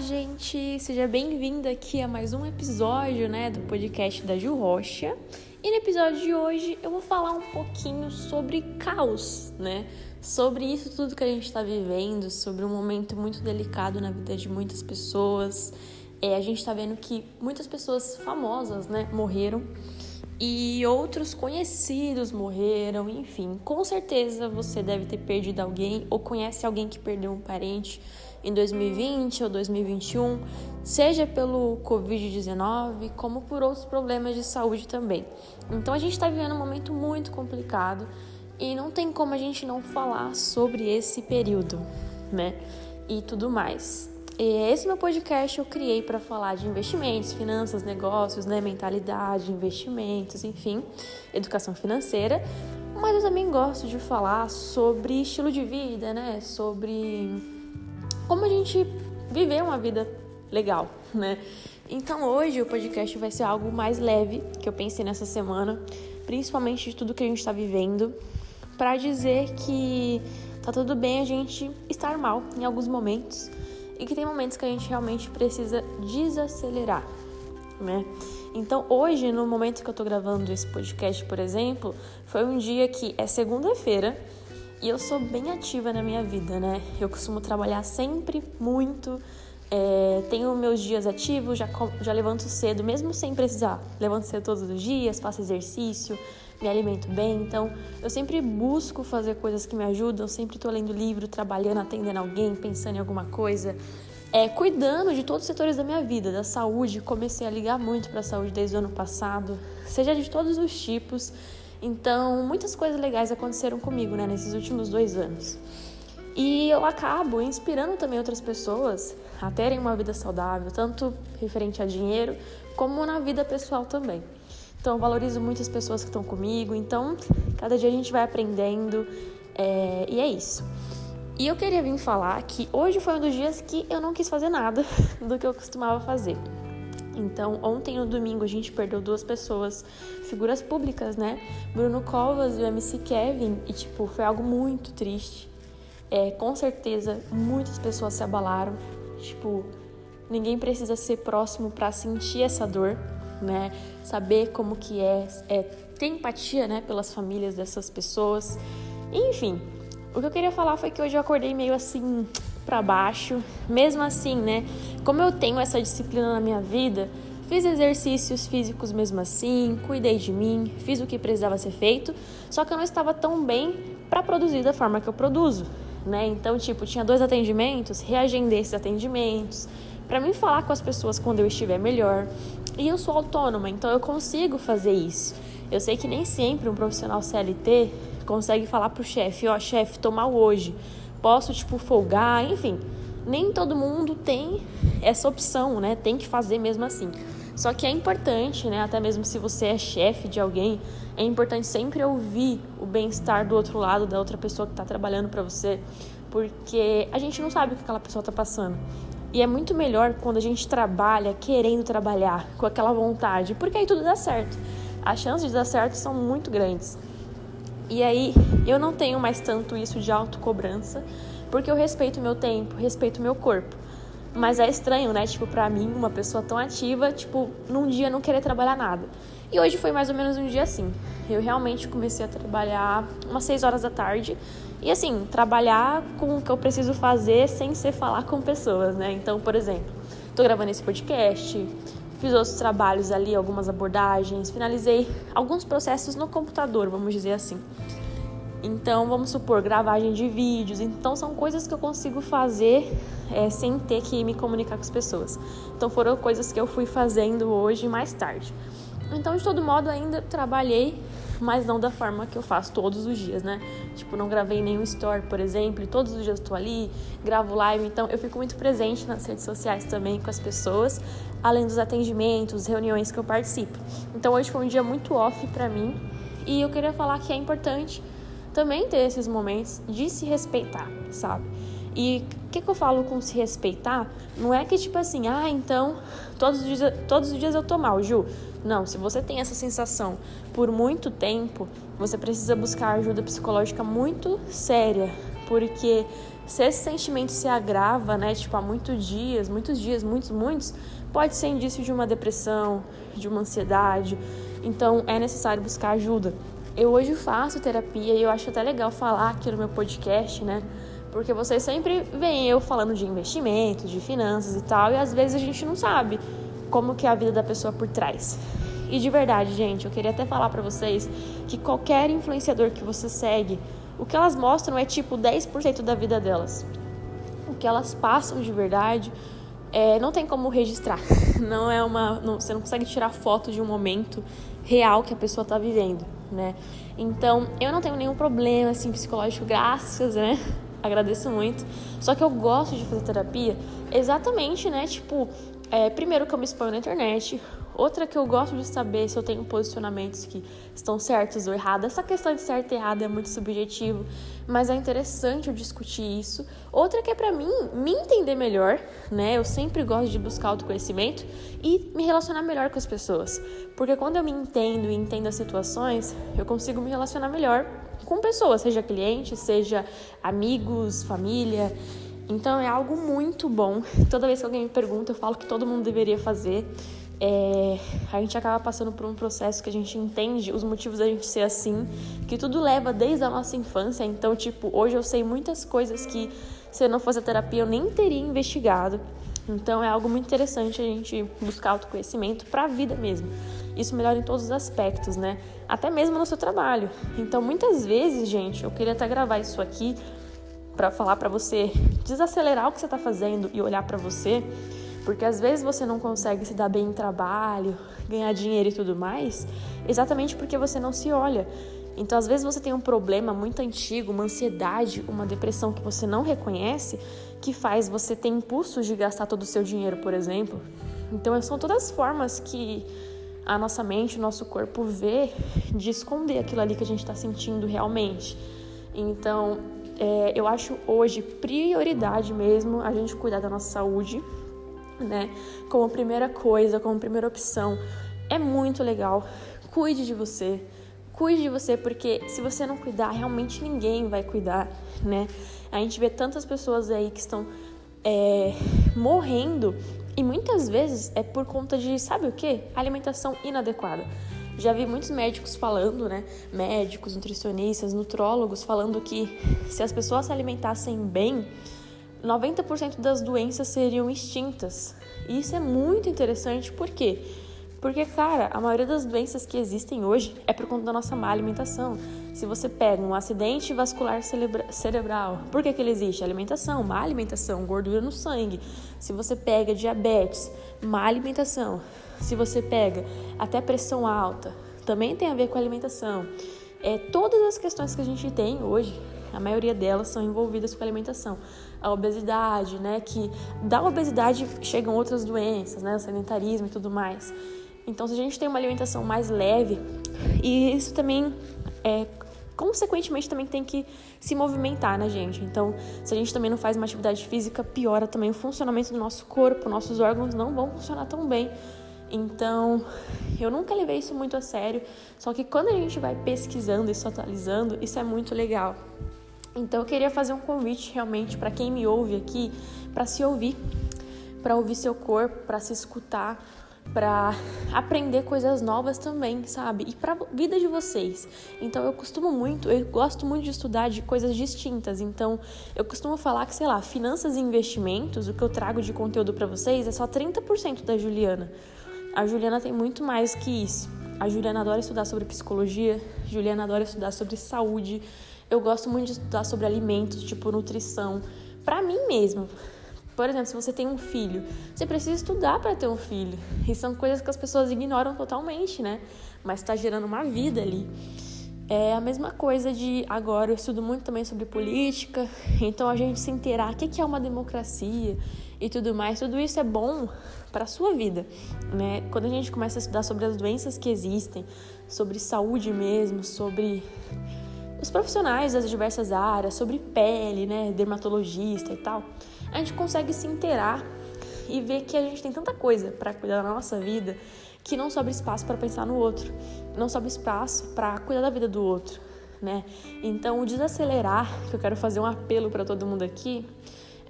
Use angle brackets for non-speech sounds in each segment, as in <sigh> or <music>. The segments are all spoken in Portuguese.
Gente! Seja bem-vinda aqui a mais um episódio, né, do podcast da Ju Rocha. E no episódio de hoje eu vou falar um pouquinho sobre caos, né? Sobre isso tudo que a gente está vivendo, sobre um momento muito delicado na vida de muitas pessoas. É, a gente está vendo que muitas pessoas famosas, né, morreram e outros conhecidos morreram, enfim. Com certeza você deve ter perdido alguém ou conhece alguém que perdeu um parente em 2020 ou 2021, seja pelo Covid-19, como por outros problemas de saúde também. Então a gente está vivendo um momento muito complicado e não tem como a gente não falar sobre esse período, né? E tudo mais. E esse meu podcast eu criei para falar de investimentos, finanças, negócios, né, mentalidade, investimentos, enfim, educação financeira. Mas eu também gosto de falar sobre estilo de vida, né, sobre como a gente viver uma vida legal, né? Então hoje o podcast vai ser algo mais leve que eu pensei nessa semana, principalmente de tudo que a gente está vivendo, para dizer que tá tudo bem a gente estar mal em alguns momentos e que tem momentos que a gente realmente precisa desacelerar, né? Então, hoje, no momento que eu tô gravando esse podcast, por exemplo, foi um dia que é segunda-feira e eu sou bem ativa na minha vida, né? Eu costumo trabalhar sempre muito, é, tenho meus dias ativos, já, já levanto cedo, mesmo sem precisar. Levanto cedo todos os dias, faço exercício, me alimento bem. Então, eu sempre busco fazer coisas que me ajudam, sempre estou lendo livro, trabalhando, atendendo alguém, pensando em alguma coisa. É, cuidando de todos os setores da minha vida, da saúde, comecei a ligar muito para a saúde desde o ano passado, seja de todos os tipos. Então, muitas coisas legais aconteceram comigo, né, nesses últimos dois anos. E eu acabo inspirando também outras pessoas a terem uma vida saudável, tanto referente a dinheiro, como na vida pessoal também. Então, eu valorizo muito as pessoas que estão comigo. Então, cada dia a gente vai aprendendo. É, e é isso. E eu queria vir falar que hoje foi um dos dias que eu não quis fazer nada <laughs> do que eu costumava fazer. Então, ontem no domingo a gente perdeu duas pessoas, figuras públicas, né? Bruno Covas e o MC Kevin, e tipo, foi algo muito triste. É, com certeza, muitas pessoas se abalaram. Tipo, ninguém precisa ser próximo para sentir essa dor, né? Saber como que é, é ter empatia, né, pelas famílias dessas pessoas. Enfim, o que eu queria falar foi que hoje eu acordei meio assim para baixo. Mesmo assim, né, como eu tenho essa disciplina na minha vida, fiz exercícios físicos mesmo assim, cuidei de mim, fiz o que precisava ser feito, só que eu não estava tão bem para produzir da forma que eu produzo, né? Então, tipo, tinha dois atendimentos, reagendei esses atendimentos, para mim falar com as pessoas quando eu estiver melhor. E eu sou autônoma, então eu consigo fazer isso. Eu sei que nem sempre um profissional CLT consegue falar pro chefe, ó, oh, chefe, tô mal hoje. Posso, tipo, folgar, enfim. Nem todo mundo tem essa opção, né? Tem que fazer mesmo assim. Só que é importante, né? Até mesmo se você é chefe de alguém, é importante sempre ouvir o bem-estar do outro lado, da outra pessoa que está trabalhando para você, porque a gente não sabe o que aquela pessoa está passando. E é muito melhor quando a gente trabalha querendo trabalhar, com aquela vontade, porque aí tudo dá certo. As chances de dar certo são muito grandes. E aí eu não tenho mais tanto isso de autocobrança, porque eu respeito meu tempo, respeito meu corpo. Mas é estranho, né? Tipo, pra mim, uma pessoa tão ativa, tipo, num dia não querer trabalhar nada. E hoje foi mais ou menos um dia assim. Eu realmente comecei a trabalhar umas 6 horas da tarde. E assim, trabalhar com o que eu preciso fazer sem ser falar com pessoas, né? Então, por exemplo, tô gravando esse podcast, fiz outros trabalhos ali, algumas abordagens, finalizei alguns processos no computador, vamos dizer assim. Então, vamos supor, gravagem de vídeos. Então, são coisas que eu consigo fazer é, sem ter que me comunicar com as pessoas. Então, foram coisas que eu fui fazendo hoje mais tarde. Então, de todo modo, ainda trabalhei, mas não da forma que eu faço todos os dias, né? Tipo, não gravei nenhum story, por exemplo, e todos os dias estou ali, gravo live. Então, eu fico muito presente nas redes sociais também com as pessoas, além dos atendimentos, reuniões que eu participo. Então, hoje foi um dia muito off para mim e eu queria falar que é importante também ter esses momentos de se respeitar, sabe? E o que, que, eu falo com se respeitar? Não é que tipo assim, ah, então todos os dias, todos os dias eu tô mal, Ju. Não, se você tem essa sensação por muito tempo, você precisa buscar ajuda psicológica muito séria, porque se esse sentimento se agrava, né, tipo, há muitos dias, muitos dias, muitos, muitos, pode ser indício de uma depressão, de uma ansiedade. Então, é necessário buscar ajuda. Eu hoje faço terapia e eu acho até legal falar aqui no meu podcast, né? Porque vocês sempre veem eu falando de investimentos, de finanças e tal, e às vezes a gente não sabe como que é a vida da pessoa por trás. E de verdade, gente, eu queria até falar para vocês que qualquer influenciador que você segue, o que elas mostram é tipo 10% da vida delas. O que elas passam de verdade é, não tem como registrar. <laughs> Não é uma, não, você não consegue tirar foto de um momento real que a pessoa está vivendo, né? Então, eu não tenho nenhum problema assim psicológico, graças, né? <laughs> Agradeço muito. Só que eu gosto de fazer terapia exatamente, né? Tipo, é, primeiro que eu me exponho na internet, Outra que eu gosto de saber se eu tenho posicionamentos que estão certos ou errados. Essa questão de certo e errado é muito subjetivo, mas é interessante eu discutir isso. Outra que é para mim me entender melhor, né? Eu sempre gosto de buscar autoconhecimento e me relacionar melhor com as pessoas. Porque quando eu me entendo e entendo as situações, eu consigo me relacionar melhor com pessoas, seja cliente, seja amigos, família. Então é algo muito bom. Toda vez que alguém me pergunta, eu falo que todo mundo deveria fazer é, a gente acaba passando por um processo que a gente entende os motivos da gente ser assim, que tudo leva desde a nossa infância. Então, tipo, hoje eu sei muitas coisas que se eu não fosse a terapia eu nem teria investigado. Então, é algo muito interessante a gente buscar autoconhecimento para a vida mesmo. Isso melhora em todos os aspectos, né? Até mesmo no seu trabalho. Então, muitas vezes, gente, eu queria até gravar isso aqui para falar para você desacelerar o que você está fazendo e olhar para você porque às vezes você não consegue se dar bem em trabalho, ganhar dinheiro e tudo mais, exatamente porque você não se olha. Então, às vezes você tem um problema muito antigo, uma ansiedade, uma depressão que você não reconhece, que faz você ter impulsos de gastar todo o seu dinheiro, por exemplo. Então, são todas as formas que a nossa mente, o nosso corpo vê de esconder aquilo ali que a gente está sentindo realmente. Então, é, eu acho hoje prioridade mesmo a gente cuidar da nossa saúde, né? Como primeira coisa, como primeira opção. É muito legal. Cuide de você. Cuide de você, porque se você não cuidar, realmente ninguém vai cuidar, né? A gente vê tantas pessoas aí que estão é, morrendo e muitas vezes é por conta de, sabe o que? Alimentação inadequada. Já vi muitos médicos falando, né? Médicos, nutricionistas, nutrólogos falando que se as pessoas se alimentassem bem, 90% das doenças seriam extintas. E isso é muito interessante, por quê? Porque, cara, a maioria das doenças que existem hoje é por conta da nossa má alimentação. Se você pega um acidente vascular cerebral, por que, que ele existe? Alimentação, má alimentação, gordura no sangue. Se você pega diabetes, má alimentação. Se você pega até pressão alta, também tem a ver com a alimentação. É, todas as questões que a gente tem hoje a maioria delas são envolvidas com a alimentação. A obesidade, né, que da obesidade chegam outras doenças, né, o sedentarismo e tudo mais. Então, se a gente tem uma alimentação mais leve, e isso também é consequentemente também tem que se movimentar, né, gente? Então, se a gente também não faz uma atividade física, piora também o funcionamento do nosso corpo, nossos órgãos não vão funcionar tão bem. Então, eu nunca levei isso muito a sério, só que quando a gente vai pesquisando e se atualizando, isso é muito legal. Então eu queria fazer um convite realmente para quem me ouve aqui, para se ouvir, para ouvir seu corpo, para se escutar, para aprender coisas novas também, sabe? E para vida de vocês. Então eu costumo muito, eu gosto muito de estudar de coisas distintas. Então eu costumo falar que, sei lá, finanças e investimentos, o que eu trago de conteúdo para vocês é só 30% da Juliana. A Juliana tem muito mais que isso. A Juliana adora estudar sobre psicologia, Juliana adora estudar sobre saúde, eu gosto muito de estudar sobre alimentos, tipo nutrição, para mim mesmo. Por exemplo, se você tem um filho, você precisa estudar para ter um filho. E são coisas que as pessoas ignoram totalmente, né? Mas está gerando uma vida ali. É a mesma coisa de agora eu estudo muito também sobre política, então a gente se inteirar o que é uma democracia e tudo mais, tudo isso é bom para a sua vida, né? Quando a gente começa a estudar sobre as doenças que existem, sobre saúde mesmo, sobre os profissionais das diversas áreas, sobre pele, né, dermatologista e tal, a gente consegue se inteirar e ver que a gente tem tanta coisa para cuidar da nossa vida que não sobra espaço para pensar no outro, não sobra espaço para cuidar da vida do outro. né? Então, o desacelerar, que eu quero fazer um apelo para todo mundo aqui,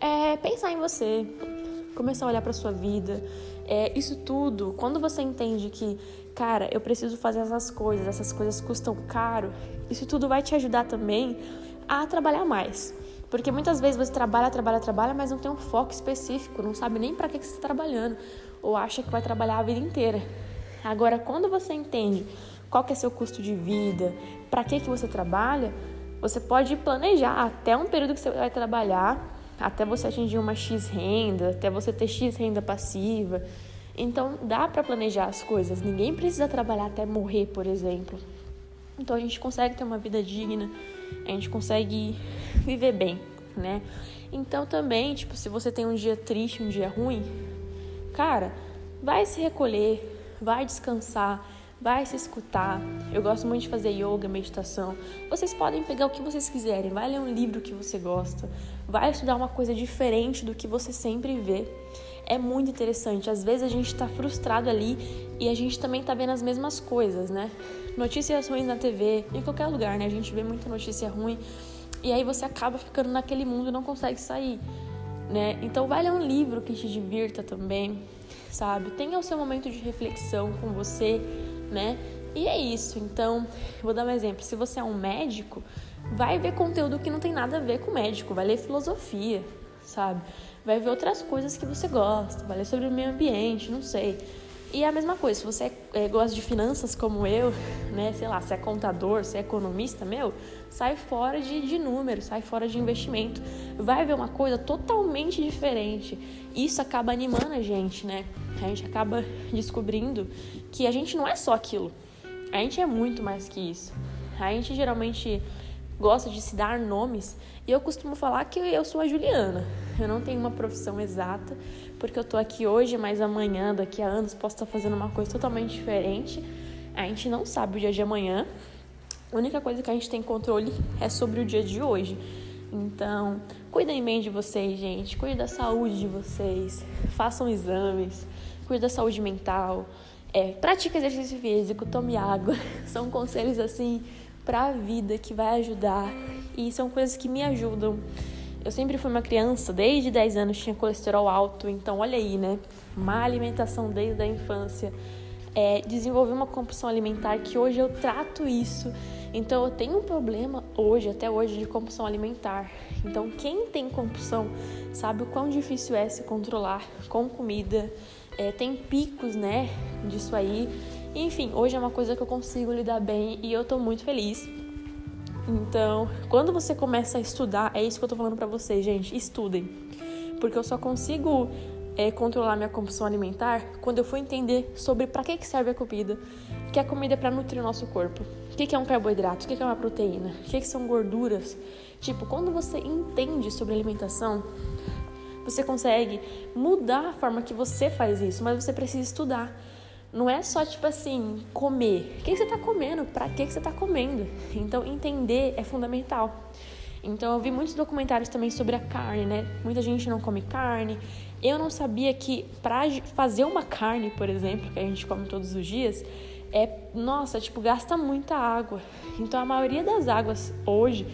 é pensar em você, começar a olhar para sua vida. É, isso tudo, quando você entende que, cara, eu preciso fazer essas coisas, essas coisas custam caro, isso tudo vai te ajudar também a trabalhar mais. Porque muitas vezes você trabalha, trabalha, trabalha, mas não tem um foco específico, não sabe nem para que, que você está trabalhando, ou acha que vai trabalhar a vida inteira. Agora, quando você entende qual que é seu custo de vida, para que, que você trabalha, você pode planejar até um período que você vai trabalhar, até você atingir uma X renda, até você ter X renda passiva. Então, dá para planejar as coisas. Ninguém precisa trabalhar até morrer, por exemplo. Então, a gente consegue ter uma vida digna, a gente consegue viver bem, né? Então, também, tipo, se você tem um dia triste, um dia ruim, cara, vai se recolher, vai descansar, vai se escutar. Eu gosto muito de fazer yoga, meditação. Vocês podem pegar o que vocês quiserem, vai ler um livro que você gosta, vai estudar uma coisa diferente do que você sempre vê. É muito interessante. Às vezes a gente está frustrado ali e a gente também está vendo as mesmas coisas, né? Notícias ruins na TV, em qualquer lugar, né? A gente vê muita notícia ruim e aí você acaba ficando naquele mundo e não consegue sair, né? Então vai ler um livro que te divirta também, sabe? Tenha o seu momento de reflexão com você, né? E é isso. Então, vou dar um exemplo. Se você é um médico, vai ver conteúdo que não tem nada a ver com médico, vai ler filosofia, sabe? Vai ver outras coisas que você gosta, vai ler sobre o meio ambiente, não sei. E é a mesma coisa, se você é, gosta de finanças como eu, né, sei lá, se é contador, se é economista, meu, sai fora de, de número, sai fora de investimento. Vai ver uma coisa totalmente diferente. Isso acaba animando a gente, né? A gente acaba descobrindo que a gente não é só aquilo. A gente é muito mais que isso. A gente geralmente gosta de se dar nomes e eu costumo falar que eu sou a Juliana. Eu não tenho uma profissão exata, porque eu tô aqui hoje, mas amanhã, daqui a anos, posso estar fazendo uma coisa totalmente diferente. A gente não sabe o dia de amanhã. A única coisa que a gente tem controle é sobre o dia de hoje. Então, cuidem bem de vocês, gente. Cuide da saúde de vocês. Façam exames. Cuide da saúde mental. É, pratique exercício físico, tome água. <laughs> São conselhos assim para a vida que vai ajudar e são coisas que me ajudam. Eu sempre fui uma criança, desde 10 anos tinha colesterol alto, então olha aí, né? Má alimentação desde a infância. É, desenvolvi uma compulsão alimentar que hoje eu trato isso. Então eu tenho um problema hoje, até hoje, de compulsão alimentar. Então quem tem compulsão sabe o quão difícil é se controlar com comida. É, tem picos, né, disso aí. Enfim, hoje é uma coisa que eu consigo lidar bem e eu tô muito feliz. Então, quando você começa a estudar, é isso que eu tô falando pra vocês, gente, estudem. Porque eu só consigo é, controlar minha compulsão alimentar quando eu for entender sobre para que, que serve a comida. Que a comida é para nutrir o nosso corpo. O que, é um carboidrato? O que, é uma proteína? O que, que são gorduras? Tipo, quando você entende sobre alimentação, você consegue mudar a forma que você faz isso, mas você precisa estudar. Não é só tipo assim, comer. O que você está comendo? Para que você está comendo? Então, entender é fundamental. Então, eu vi muitos documentários também sobre a carne, né? Muita gente não come carne. Eu não sabia que para fazer uma carne, por exemplo, que a gente come todos os dias, é, nossa, tipo, gasta muita água. Então, a maioria das águas hoje,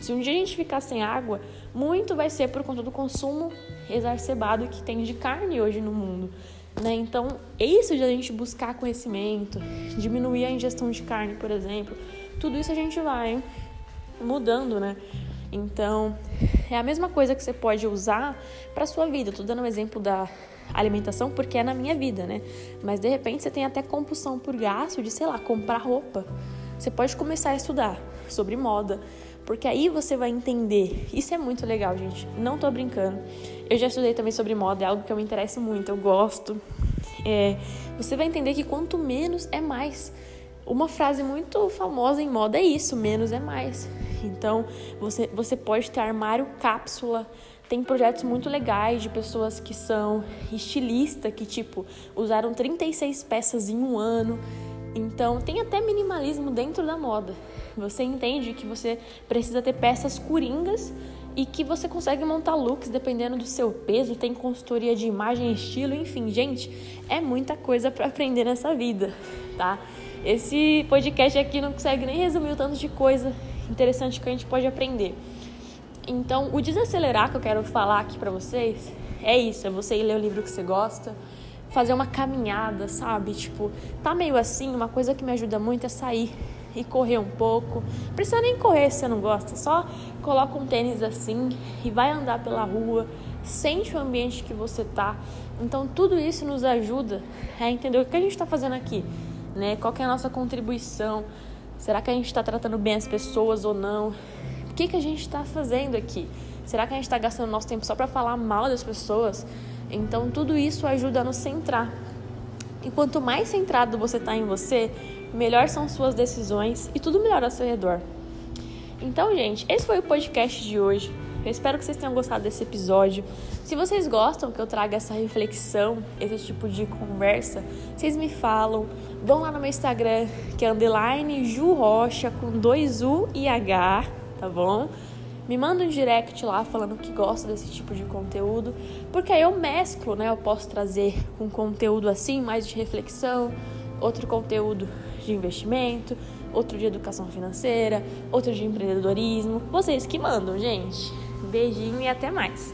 se um dia a gente ficar sem água, muito vai ser por conta do consumo exacerbado que tem de carne hoje no mundo. Né? Então, isso de a gente buscar conhecimento, diminuir a ingestão de carne, por exemplo, tudo isso a gente vai mudando, né? Então, é a mesma coisa que você pode usar para sua vida. Estou dando um exemplo da alimentação porque é na minha vida, né? Mas de repente você tem até compulsão por gasto de, sei lá, comprar roupa. Você pode começar a estudar sobre moda, porque aí você vai entender. Isso é muito legal, gente. Não tô brincando. Eu já estudei também sobre moda, é algo que eu me interesso muito, eu gosto. É, você vai entender que quanto menos é mais. Uma frase muito famosa em moda é isso: menos é mais. Então, você, você pode ter armário cápsula. Tem projetos muito legais de pessoas que são estilistas, que, tipo, usaram 36 peças em um ano. Então, tem até minimalismo dentro da moda. Você entende que você precisa ter peças coringas e que você consegue montar looks dependendo do seu peso, tem consultoria de imagem, estilo, enfim, gente, é muita coisa para aprender nessa vida, tá? esse podcast aqui não consegue nem resumir o tanto de coisa interessante que a gente pode aprender. Então, o desacelerar que eu quero falar aqui para vocês é isso, é você ir ler o livro que você gosta, fazer uma caminhada, sabe? Tipo, tá meio assim, uma coisa que me ajuda muito é sair e correr um pouco. Precisa nem correr se você não gosta, só coloca um tênis assim e vai andar pela rua, sente o ambiente que você tá. Então, tudo isso nos ajuda a entender o que a gente está fazendo aqui, né? Qual é a nossa contribuição? Será que a gente está tratando bem as pessoas ou não? O que, que a gente está fazendo aqui? Será que a gente está gastando nosso tempo só para falar mal das pessoas? Então, tudo isso ajuda a nos centrar. E quanto mais centrado você está em você, melhor são suas decisões e tudo melhor ao seu redor. Então, gente, esse foi o podcast de hoje. Eu espero que vocês tenham gostado desse episódio. Se vocês gostam que eu traga essa reflexão, esse tipo de conversa, vocês me falam. Vão lá no meu Instagram, que é underline Ju Rocha, com dois U e H, tá bom? Me manda um direct lá falando que gosta desse tipo de conteúdo, porque aí eu mesclo, né? Eu posso trazer um conteúdo assim, mais de reflexão, outro conteúdo de investimento, outro de educação financeira, outro de empreendedorismo. Vocês que mandam, gente. Beijinho e até mais.